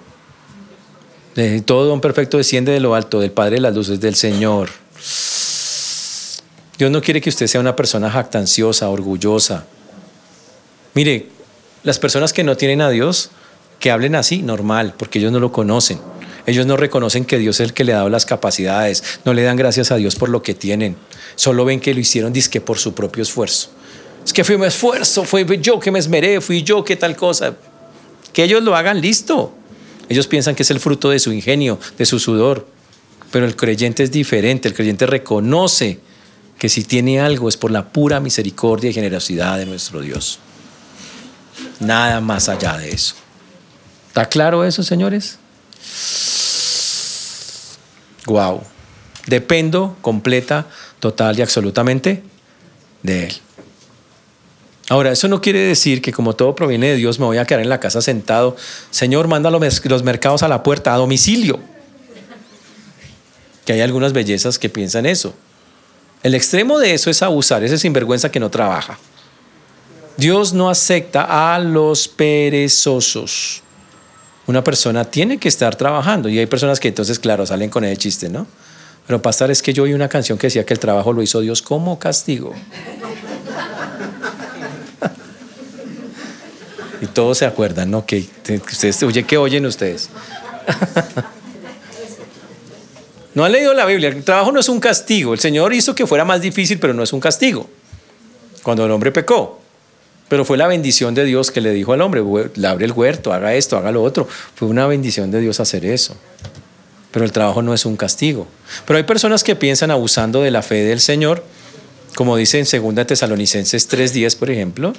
Speaker 1: De, todo don perfecto desciende de lo alto, del Padre de las luces, del Señor. Dios no quiere que usted sea una persona jactanciosa, orgullosa. Mire, las personas que no tienen a Dios, que hablen así, normal, porque ellos no lo conocen. Ellos no reconocen que Dios es el que le ha dado las capacidades, no le dan gracias a Dios por lo que tienen. Solo ven que lo hicieron disque por su propio esfuerzo. Es que fui mi esfuerzo, fui yo que me esmeré, fui yo que tal cosa. Que ellos lo hagan listo. Ellos piensan que es el fruto de su ingenio, de su sudor. Pero el creyente es diferente, el creyente reconoce que si tiene algo es por la pura misericordia y generosidad de nuestro Dios. Nada más allá de eso. ¿Está claro eso, señores? Wow. Dependo completa, total y absolutamente de Él. Ahora, eso no quiere decir que como todo proviene de Dios me voy a quedar en la casa sentado. Señor, manda los mercados a la puerta, a domicilio. Que hay algunas bellezas que piensan eso. El extremo de eso es abusar, ese sinvergüenza que no trabaja. Dios no acepta a los perezosos. Una persona tiene que estar trabajando y hay personas que entonces, claro, salen con ese chiste, ¿no? Pero pastor, es que yo oí una canción que decía que el trabajo lo hizo Dios como castigo. Y todos se acuerdan, ¿no? Que, ustedes, oye, ¿qué oyen ustedes? *laughs* no han leído la Biblia. El trabajo no es un castigo. El Señor hizo que fuera más difícil, pero no es un castigo. Cuando el hombre pecó. Pero fue la bendición de Dios que le dijo al hombre, abre el huerto, haga esto, haga lo otro. Fue una bendición de Dios hacer eso. Pero el trabajo no es un castigo. Pero hay personas que piensan abusando de la fe del Señor, como dice en 2 Tesalonicenses 3.10, por ejemplo.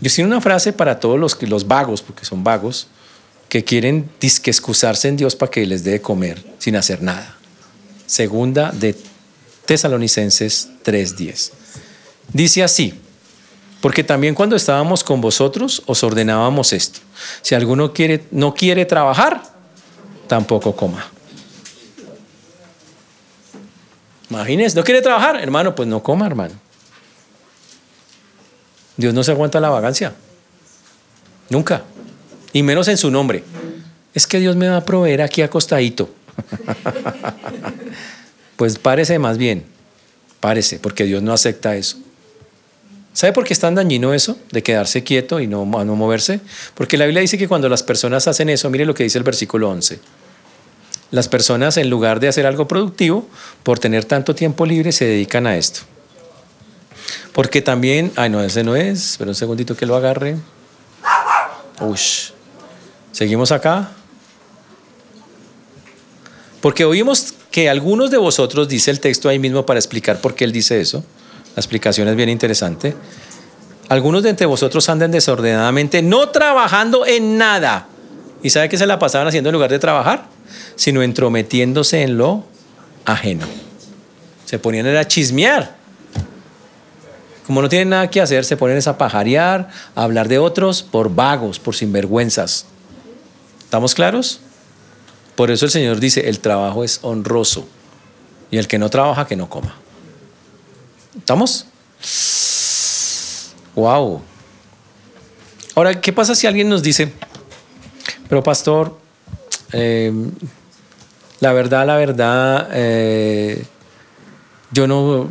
Speaker 1: Yo tiene una frase para todos los, los vagos, porque son vagos, que quieren disque excusarse en Dios para que les dé de comer sin hacer nada. Segunda de Tesalonicenses 3:10. Dice así, porque también cuando estábamos con vosotros os ordenábamos esto. Si alguno quiere, no quiere trabajar, tampoco coma. Imagínense, no quiere trabajar, hermano, pues no coma, hermano. Dios no se aguanta la vagancia. Nunca. Y menos en su nombre. Es que Dios me va a proveer aquí acostadito. *laughs* Pues párese más bien, párese, porque Dios no acepta eso. ¿Sabe por qué es tan dañino eso de quedarse quieto y no, no moverse? Porque la Biblia dice que cuando las personas hacen eso, mire lo que dice el versículo 11. Las personas en lugar de hacer algo productivo, por tener tanto tiempo libre, se dedican a esto. Porque también, ay no, ese no es, pero un segundito que lo agarre. Ush. Seguimos acá. Porque oímos que algunos de vosotros, dice el texto ahí mismo para explicar por qué él dice eso, la explicación es bien interesante, algunos de entre vosotros andan desordenadamente, no trabajando en nada. ¿Y sabe qué se la pasaban haciendo en lugar de trabajar? Sino entrometiéndose en lo ajeno. Se ponían a chismear. Como no tienen nada que hacer, se ponen a pajarear, a hablar de otros por vagos, por sinvergüenzas. ¿Estamos claros? Por eso el Señor dice, el trabajo es honroso y el que no trabaja, que no coma. ¿Estamos? Wow. Ahora, ¿qué pasa si alguien nos dice, pero pastor, eh, la verdad, la verdad, eh, yo no,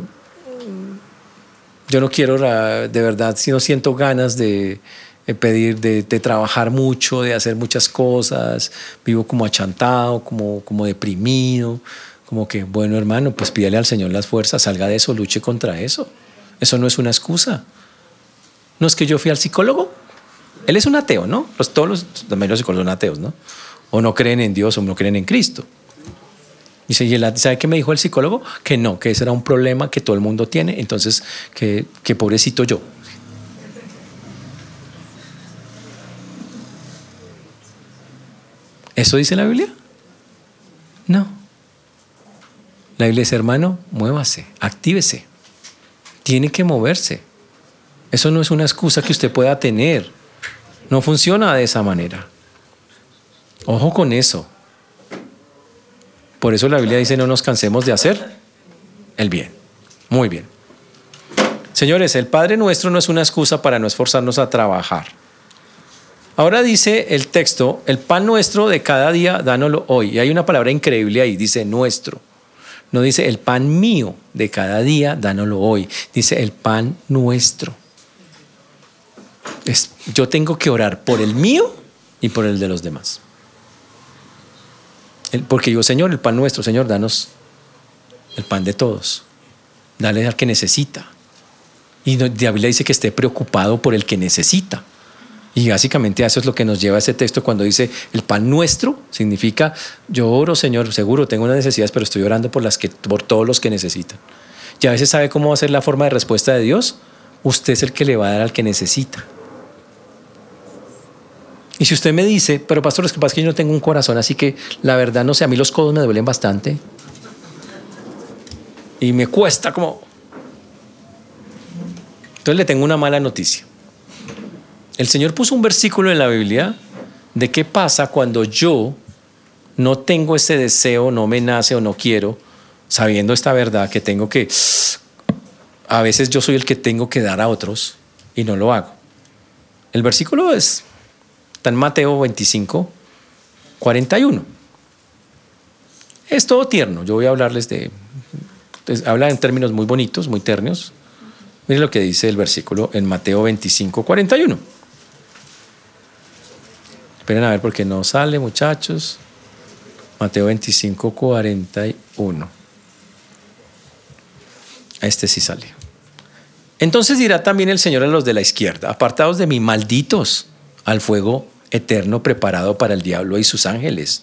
Speaker 1: yo no quiero, de verdad, si no siento ganas de, pedir de, trabajar mucho, de hacer muchas cosas, vivo como achantado, como, como deprimido, como que, bueno hermano, pues pídele al Señor las fuerzas, salga de eso, luche contra eso. Eso no es una excusa. No es que yo fui al psicólogo. Él es un ateo, ¿no? Los, todos los, los psicólogos son ateos, ¿no? O no creen en Dios o no creen en Cristo. Dice, ¿y sabe qué me dijo el psicólogo? Que no, que ese era un problema que todo el mundo tiene, entonces que, que pobrecito yo. ¿Eso dice la Biblia? No. La Biblia dice, hermano, muévase, actívese. Tiene que moverse. Eso no es una excusa que usted pueda tener. No funciona de esa manera. Ojo con eso. Por eso la Biblia dice, no nos cansemos de hacer el bien. Muy bien. Señores, el Padre nuestro no es una excusa para no esforzarnos a trabajar. Ahora dice el texto, el pan nuestro de cada día, dánoslo hoy. Y hay una palabra increíble ahí, dice nuestro. No dice el pan mío de cada día, dánoslo hoy. Dice el pan nuestro. Es, yo tengo que orar por el mío y por el de los demás. Porque yo, Señor, el pan nuestro, Señor, danos el pan de todos. Dale al que necesita. Y la Biblia dice que esté preocupado por el que necesita. Y básicamente eso es lo que nos lleva a ese texto cuando dice el pan nuestro, significa yo oro, Señor, seguro tengo unas necesidades, pero estoy orando por, las que, por todos los que necesitan. Y a veces sabe cómo va a ser la forma de respuesta de Dios. Usted es el que le va a dar al que necesita. Y si usted me dice, pero pastor, es que pasa que yo no tengo un corazón, así que la verdad no sé, a mí los codos me duelen bastante. Y me cuesta como... Entonces le tengo una mala noticia. El Señor puso un versículo en la Biblia de qué pasa cuando yo no tengo ese deseo, no me nace o no quiero, sabiendo esta verdad que tengo que, a veces yo soy el que tengo que dar a otros y no lo hago. El versículo es, está en Mateo 25, 41. Es todo tierno, yo voy a hablarles de, habla en términos muy bonitos, muy ternios. Miren lo que dice el versículo en Mateo 25, 41. Esperen a ver porque no sale, muchachos. Mateo 25, 41. Este sí sale. Entonces dirá también el Señor a los de la izquierda, apartados de mí, malditos, al fuego eterno preparado para el diablo y sus ángeles.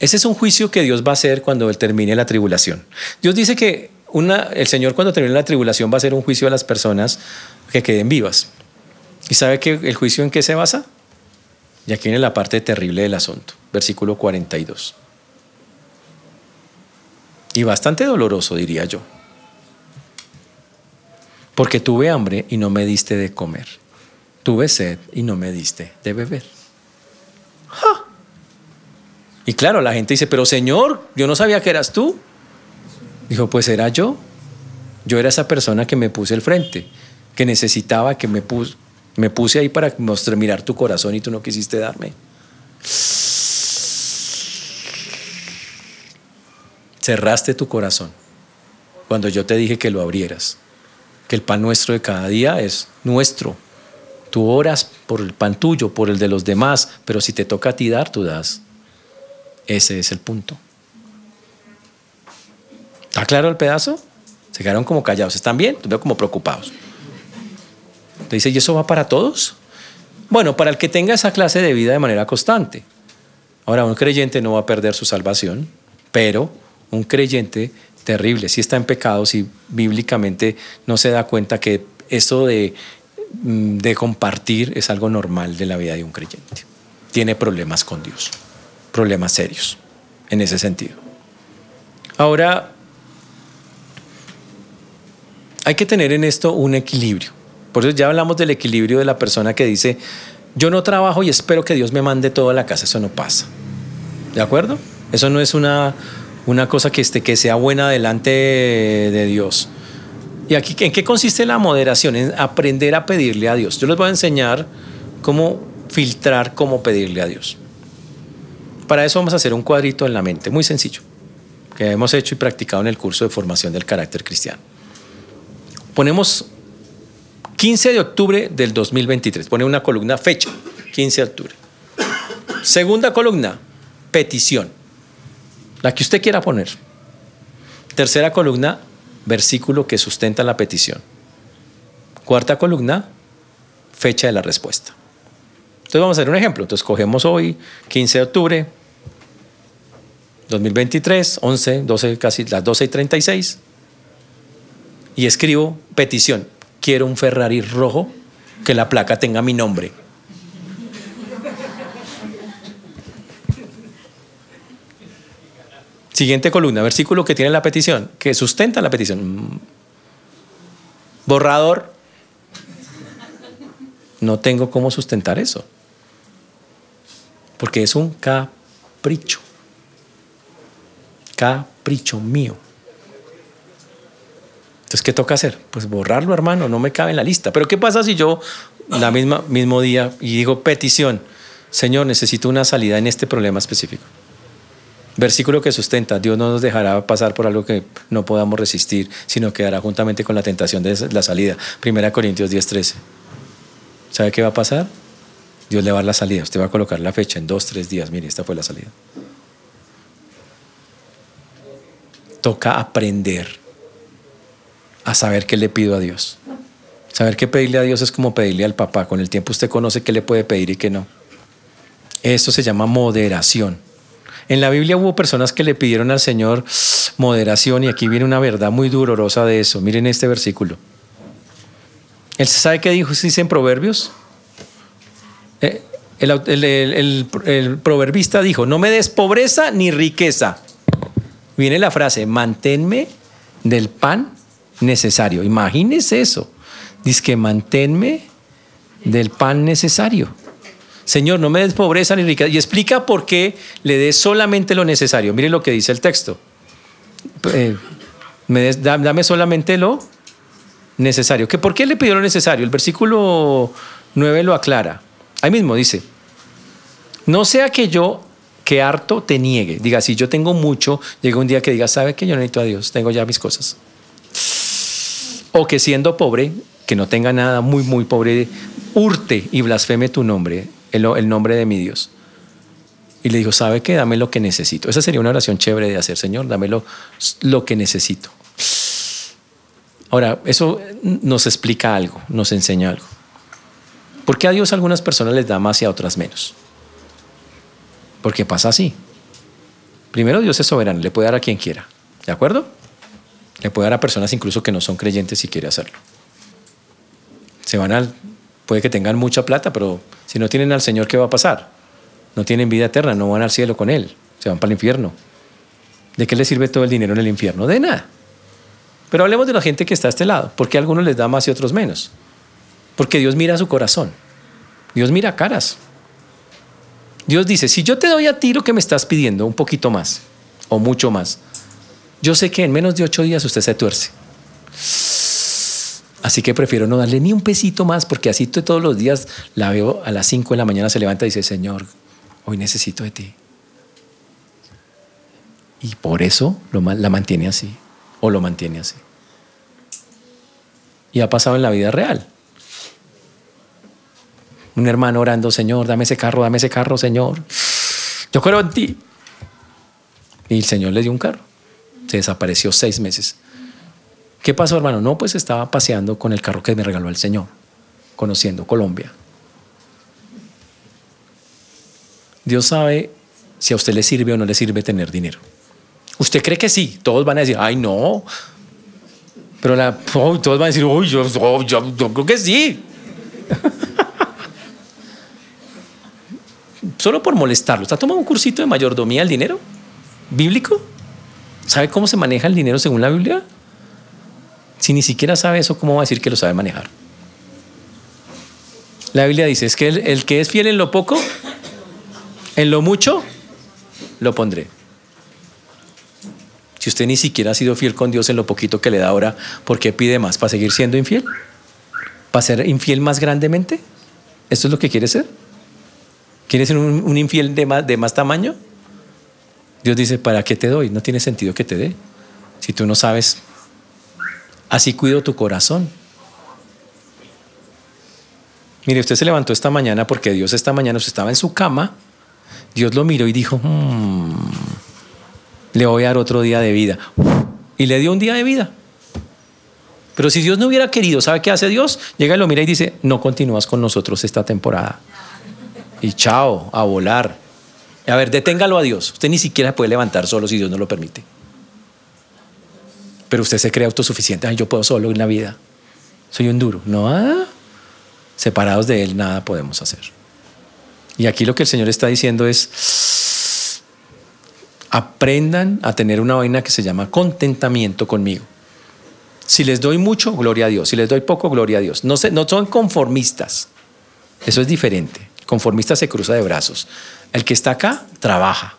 Speaker 1: Ese es un juicio que Dios va a hacer cuando Él termine la tribulación. Dios dice que el Señor cuando termine la tribulación va a hacer un juicio a las personas que queden vivas. ¿Y sabe que el juicio en qué se basa? Y aquí viene la parte terrible del asunto, versículo 42. Y bastante doloroso, diría yo. Porque tuve hambre y no me diste de comer. Tuve sed y no me diste de beber. Y claro, la gente dice, pero Señor, yo no sabía que eras tú. Dijo, pues era yo. Yo era esa persona que me puse al frente, que necesitaba que me, puse, me puse ahí para mostrar, mirar tu corazón y tú no quisiste darme. Cerraste tu corazón cuando yo te dije que lo abrieras, que el pan nuestro de cada día es nuestro. Tú oras por el pan tuyo, por el de los demás, pero si te toca a ti dar, tú das. Ese es el punto. ¿Está claro el pedazo? Se quedaron como callados. ¿Están bien? Te veo como preocupados. Te dice, ¿y eso va para todos? Bueno, para el que tenga esa clase de vida de manera constante. Ahora, un creyente no va a perder su salvación, pero un creyente terrible, si está en pecado, si bíblicamente no se da cuenta que eso de, de compartir es algo normal de la vida de un creyente. Tiene problemas con Dios, problemas serios en ese sentido. Ahora, hay que tener en esto un equilibrio. Por eso ya hablamos del equilibrio de la persona que dice, yo no trabajo y espero que Dios me mande todo a la casa. Eso no pasa. ¿De acuerdo? Eso no es una, una cosa que, esté, que sea buena delante de Dios. ¿Y aquí en qué consiste la moderación? En aprender a pedirle a Dios. Yo les voy a enseñar cómo filtrar cómo pedirle a Dios. Para eso vamos a hacer un cuadrito en la mente, muy sencillo, que hemos hecho y practicado en el curso de formación del carácter cristiano. Ponemos 15 de octubre del 2023. Pone una columna fecha, 15 de octubre. Segunda columna, petición. La que usted quiera poner. Tercera columna, versículo que sustenta la petición. Cuarta columna, fecha de la respuesta. Entonces vamos a hacer un ejemplo. Entonces cogemos hoy, 15 de octubre, 2023, 11, 12, casi las 12 y 36, y escribo petición quiero un Ferrari rojo que la placa tenga mi nombre. Siguiente columna, versículo que tiene la petición, que sustenta la petición. Borrador. No tengo cómo sustentar eso. Porque es un capricho. Capricho mío. Entonces, ¿qué toca hacer? Pues borrarlo, hermano, no me cabe en la lista. Pero ¿qué pasa si yo, la misma mismo día, y digo petición, Señor, necesito una salida en este problema específico? Versículo que sustenta, Dios no nos dejará pasar por algo que no podamos resistir, sino quedará juntamente con la tentación de la salida. Primera Corintios 10:13. ¿Sabe qué va a pasar? Dios le va a dar la salida. Usted va a colocar la fecha en dos, tres días. Mire, esta fue la salida. Toca aprender a saber qué le pido a Dios. Saber qué pedirle a Dios es como pedirle al papá. Con el tiempo usted conoce qué le puede pedir y qué no. Esto se llama moderación. En la Biblia hubo personas que le pidieron al Señor moderación y aquí viene una verdad muy dolorosa de eso. Miren este versículo. ¿Él sabe qué dijo, dice en Proverbios? Eh, el, proverbista dijo, no me des pobreza ni riqueza. Viene la frase, manténme del pan necesario. Imagínese eso. Dice que manténme del pan necesario. Señor, no me des pobreza ni riqueza. Y explica por qué le des solamente lo necesario. Mire lo que dice el texto. Eh, me dame solamente lo necesario. ¿Que ¿Por qué le pidió lo necesario? El versículo 9 lo aclara. Ahí mismo dice, no sea que yo que harto te niegue. Diga, si yo tengo mucho, llega un día que diga, ¿sabe que yo necesito a Dios? Tengo ya mis cosas. O que siendo pobre, que no tenga nada, muy, muy pobre, hurte y blasfeme tu nombre, el, nombre de mi Dios. Y le dijo, ¿sabe qué? Dame lo que necesito. Esa sería una oración chévere de hacer, Señor, dame lo, que necesito. Ahora, eso nos explica algo, nos enseña algo. ¿Por qué a Dios a algunas personas les da más y a otras menos? Porque pasa así. Primero, Dios es soberano, le puede dar a quien quiera. ¿De acuerdo? Le puede dar a personas incluso que no son creyentes si quiere hacerlo. Se van al, puede que tengan mucha plata, pero si no tienen al Señor, ¿qué va a pasar? No tienen vida eterna, no van al cielo con Él, se van para el infierno. ¿De qué les sirve todo el dinero en el infierno? De nada. Pero hablemos de la gente que está a este lado. ¿Por qué a algunos les da más y a otros menos? Porque Dios mira su corazón. Dios mira caras. Dios dice, si yo te doy a ti lo que me estás pidiendo, un poquito más o mucho más, yo sé que en menos de ocho días usted se tuerce. Así que prefiero no darle ni un pesito más porque así todos los días la veo a las cinco de la mañana se levanta y dice, Señor, hoy necesito de ti. Y por eso la mantiene así o lo mantiene así. Y ha pasado en la vida real. Un hermano orando, Señor, dame ese carro, dame ese carro, Señor. Yo creo en ti. Y el Señor le dio un carro. Se desapareció seis meses. ¿Qué pasó, hermano? No, pues estaba paseando con el carro que me regaló el Señor, conociendo Colombia. Dios sabe si a usted le sirve o no le sirve tener dinero. ¿Usted cree que sí? Todos van a decir, ay, no. Pero la, todos van a decir, uy, yo, yo, creo que sí. *laughs* Solo por molestarlo. ¿Está tomando un cursito de mayordomía del dinero? ¿Bíblico? ¿Sabe cómo se maneja el dinero según la Biblia? Si ni siquiera sabe eso, ¿cómo va a decir que lo sabe manejar? La Biblia dice, es que el que es fiel en lo poco, en lo mucho, lo pondré. Si usted ni siquiera ha sido fiel con Dios en lo poquito que le da ahora, ¿por qué pide más? ¿Para seguir siendo infiel? ¿Para ser infiel más grandemente? ¿Esto es lo que quiere ser? ¿Quiere ser un, infiel de más, de más tamaño? Dios dice, ¿para qué te doy? No tiene sentido que te dé. Si tú no sabes, así cuido tu corazón. Mire, usted se levantó esta mañana porque Dios esta mañana usted estaba en su cama, Dios lo miró y dijo, hmm, le voy a dar otro día de vida. Y le dio un día de vida. Pero si Dios no hubiera querido, ¿sabe qué hace Dios? Llega y lo mira y dice, no continúas con nosotros esta temporada. Y chao, a volar. A ver, deténgalo a Dios. Usted ni siquiera puede levantar solo si Dios no lo permite. Pero usted se cree autosuficiente. Ay, yo puedo solo en la vida. Soy un duro. No, ah, separados de Él nada podemos hacer. Y aquí lo que el Señor está diciendo es, aprendan a tener una vaina que se llama contentamiento conmigo. Si les doy mucho, gloria a Dios. Si les doy poco, gloria a Dios. No, no son conformistas. Eso es diferente. conformista se cruza de brazos. El que está acá, trabaja.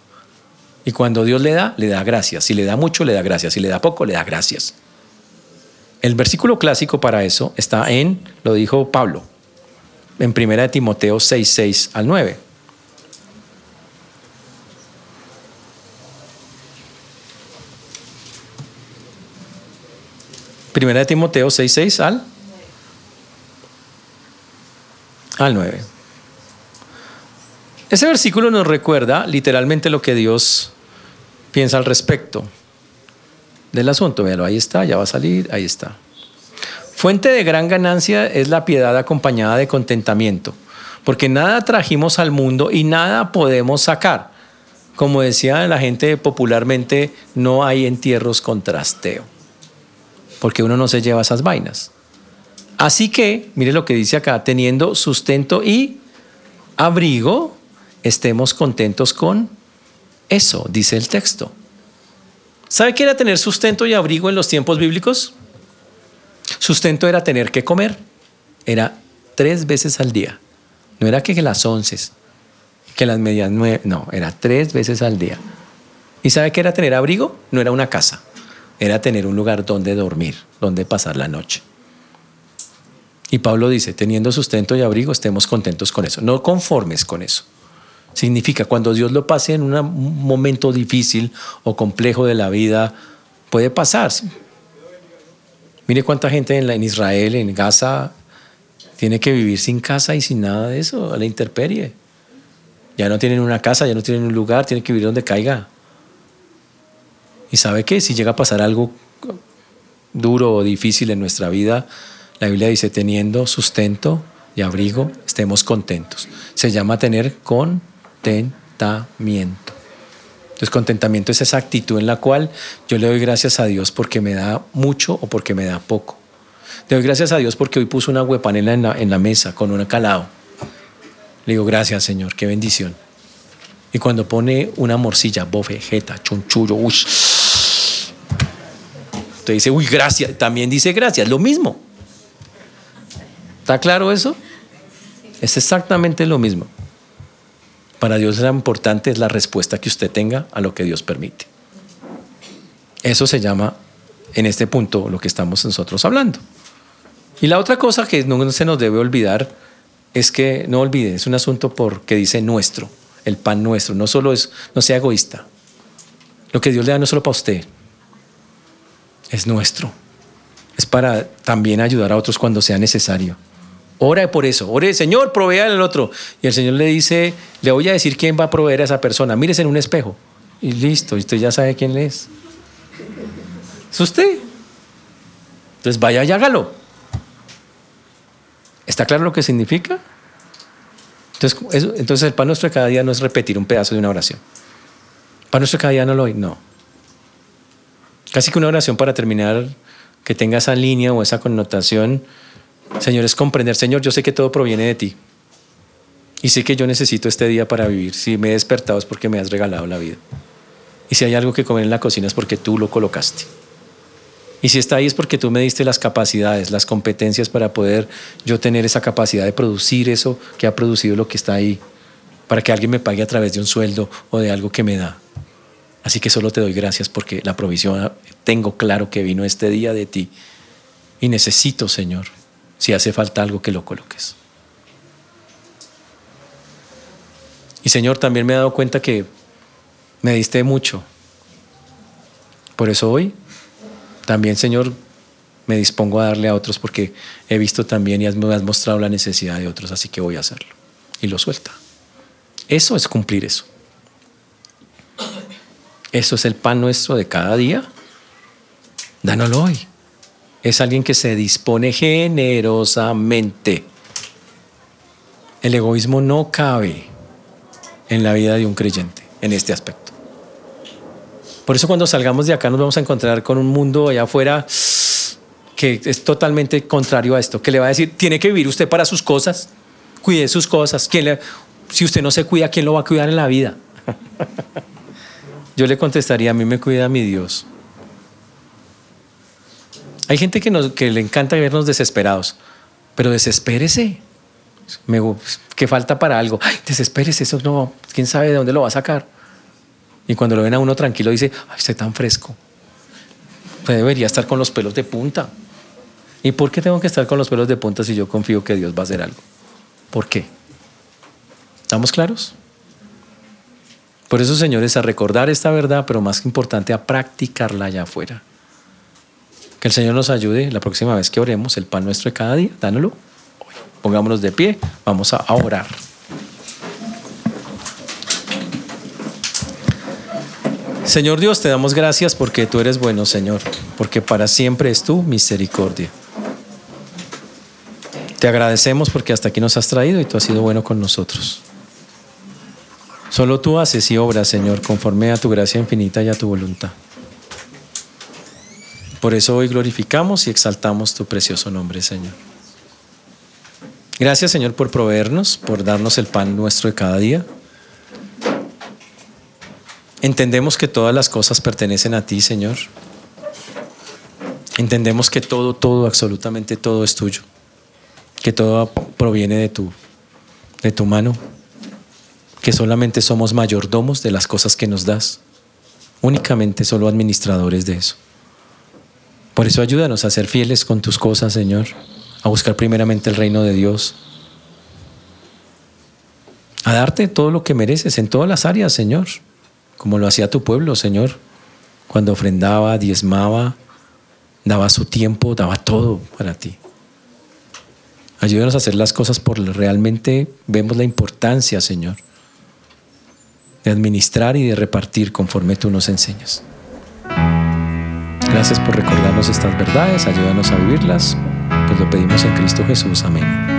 Speaker 1: Y cuando Dios le da, le da gracias. Si le da mucho, le da gracias. Si le da poco, le da gracias. El versículo clásico para eso está en, lo dijo Pablo, en 1 Timoteo 6, 6 al 9. Primera de Timoteo 6.6 al, al 9. Ese versículo nos recuerda literalmente lo que Dios piensa al respecto del asunto. Véalo, ahí está, ya va a salir, ahí está. Fuente de gran ganancia es la piedad acompañada de contentamiento, porque nada trajimos al mundo y nada podemos sacar. Como decía la gente popularmente, no hay entierros con trasteo porque uno no se lleva esas vainas. Así que, mire lo que dice acá, teniendo sustento y abrigo, estemos contentos con eso, dice el texto. ¿Sabe qué era tener sustento y abrigo en los tiempos bíblicos? Sustento era tener que comer, era tres veces al día. No era que las once, que las medias nueve, no, era tres veces al día. ¿Y sabe qué era tener abrigo? No era una casa era tener un lugar donde dormir, donde pasar la noche. Y Pablo dice, teniendo sustento y abrigo, estemos contentos con eso, no conformes con eso. Significa, cuando Dios lo pase en un momento difícil o complejo de la vida, puede pasar. Mire cuánta gente en, Israel, en Gaza, tiene que vivir sin casa y sin nada de eso, a la intemperie. Ya no tienen una casa, ya no tienen un lugar, tienen que vivir donde caiga. Y sabe que si llega a pasar algo, duro o difícil en nuestra vida, la Biblia dice, teniendo sustento y abrigo, estemos contentos. Se llama tener contentamiento. Entonces, contentamiento es esa actitud en la cual yo le doy gracias a Dios porque me da mucho o porque me da poco. Le doy gracias a Dios porque hoy puso una huepanela en la, en la mesa con un calado. Le digo, gracias Señor, qué bendición. Y cuando pone una morcilla, bofe, jeta, chunchullo, uy, usted dice, uy, gracias, también dice gracias, lo mismo. ¿Está claro eso? Es exactamente lo mismo. Para Dios lo importante es la respuesta que usted tenga a lo que Dios permite. Eso se llama, en este punto, lo que estamos nosotros hablando. Y la otra cosa que no se nos debe olvidar es que, no olvide, es un asunto porque dice nuestro, el pan nuestro. No solo es, no sea egoísta. Lo que Dios le da no es solo para usted, es nuestro. Es para también ayudar a otros cuando sea necesario. Ora por eso. Ore, Señor, provea al otro. Y el Señor le dice, le voy a decir quién va a proveer a esa persona. Mírese en un espejo. Y listo, y usted ya sabe quién es. Es usted. Entonces vaya y hágalo. ¿Está claro lo que significa? Entonces, entonces el pan nuestro de cada día no es repetir un pedazo de una oración. Pan nuestro de cada día no lo hay, no. Casi que una oración para terminar que tenga esa línea o esa connotación, Señor, es comprender, Señor, yo sé que todo proviene de ti. Y sé que yo necesito este día para vivir. Si me he despertado es porque me has regalado la vida. Y si hay algo que comer en la cocina es porque tú lo colocaste. Y si está ahí es porque tú me diste las capacidades, las competencias para poder yo tener esa capacidad de producir eso que ha producido lo que está ahí, para que alguien me pague a través de un sueldo o de algo que me da. Así que solo te doy gracias porque la provisión tengo claro que vino este día de ti y necesito, Señor, si hace falta algo que lo coloques. Y Señor, también me he dado cuenta que me diste mucho. Por eso hoy también, Señor, me dispongo a darle a otros porque he visto también y has mostrado la necesidad de otros, así que voy a hacerlo. Y lo suelta. Eso es cumplir eso. Eso es el pan nuestro de cada día. Dánoslo hoy. Es alguien que se dispone generosamente. El egoísmo no cabe en la vida de un creyente en este aspecto. Por eso cuando salgamos de acá nos vamos a encontrar con un mundo allá afuera que es totalmente contrario a esto, que le va a decir, tiene que vivir usted para sus cosas, cuide sus cosas, si usted no se cuida, ¿quién lo va a cuidar en la vida? Yo le contestaría, a mí me cuida mi Dios. Hay gente que, que le encanta vernos desesperados, pero desespérese. Me, que falta para algo. Desespérese, eso no, quién sabe de dónde lo va a sacar. Y cuando lo ven a uno tranquilo, dice, ay, está tan fresco. Pues debería estar con los pelos de punta. ¿Y por qué tengo que estar con los pelos de punta si yo confío que Dios va a hacer algo? ¿Por qué? ¿Estamos claros? Por eso, señores, a recordar esta verdad, pero más importante, a practicarla allá afuera. Que el Señor nos ayude la próxima vez que oremos el pan nuestro de cada día, dánoslo. Pongámonos de pie, vamos a orar. Señor Dios, te damos gracias porque tú eres bueno, Señor, porque para siempre es tu misericordia. Te agradecemos porque hasta aquí nos has traído y tú has sido bueno con nosotros. Solo tú haces y obras, Señor, conforme a tu gracia infinita y a tu voluntad. Por eso hoy glorificamos y exaltamos tu precioso nombre, Señor. Gracias, Señor, por proveernos, por darnos el pan nuestro de cada día. Entendemos que todas las cosas pertenecen a ti, Señor. Entendemos que todo, todo, absolutamente todo es tuyo. Que todo proviene de tu, de tu mano. Que solamente somos mayordomos de las cosas que nos das. Únicamente solo administradores de eso. Por eso ayúdanos a ser fieles con tus cosas, Señor. A buscar primeramente el reino de Dios. A darte todo lo que mereces en todas las áreas, Señor como lo hacía tu pueblo, Señor, cuando ofrendaba, diezmaba, daba su tiempo, daba todo para ti. Ayúdanos a hacer las cosas por realmente vemos la importancia, Señor, de administrar y de repartir conforme tú nos enseñas. Gracias por recordarnos estas verdades, ayúdanos a vivirlas, pues lo pedimos en Cristo Jesús. Amén.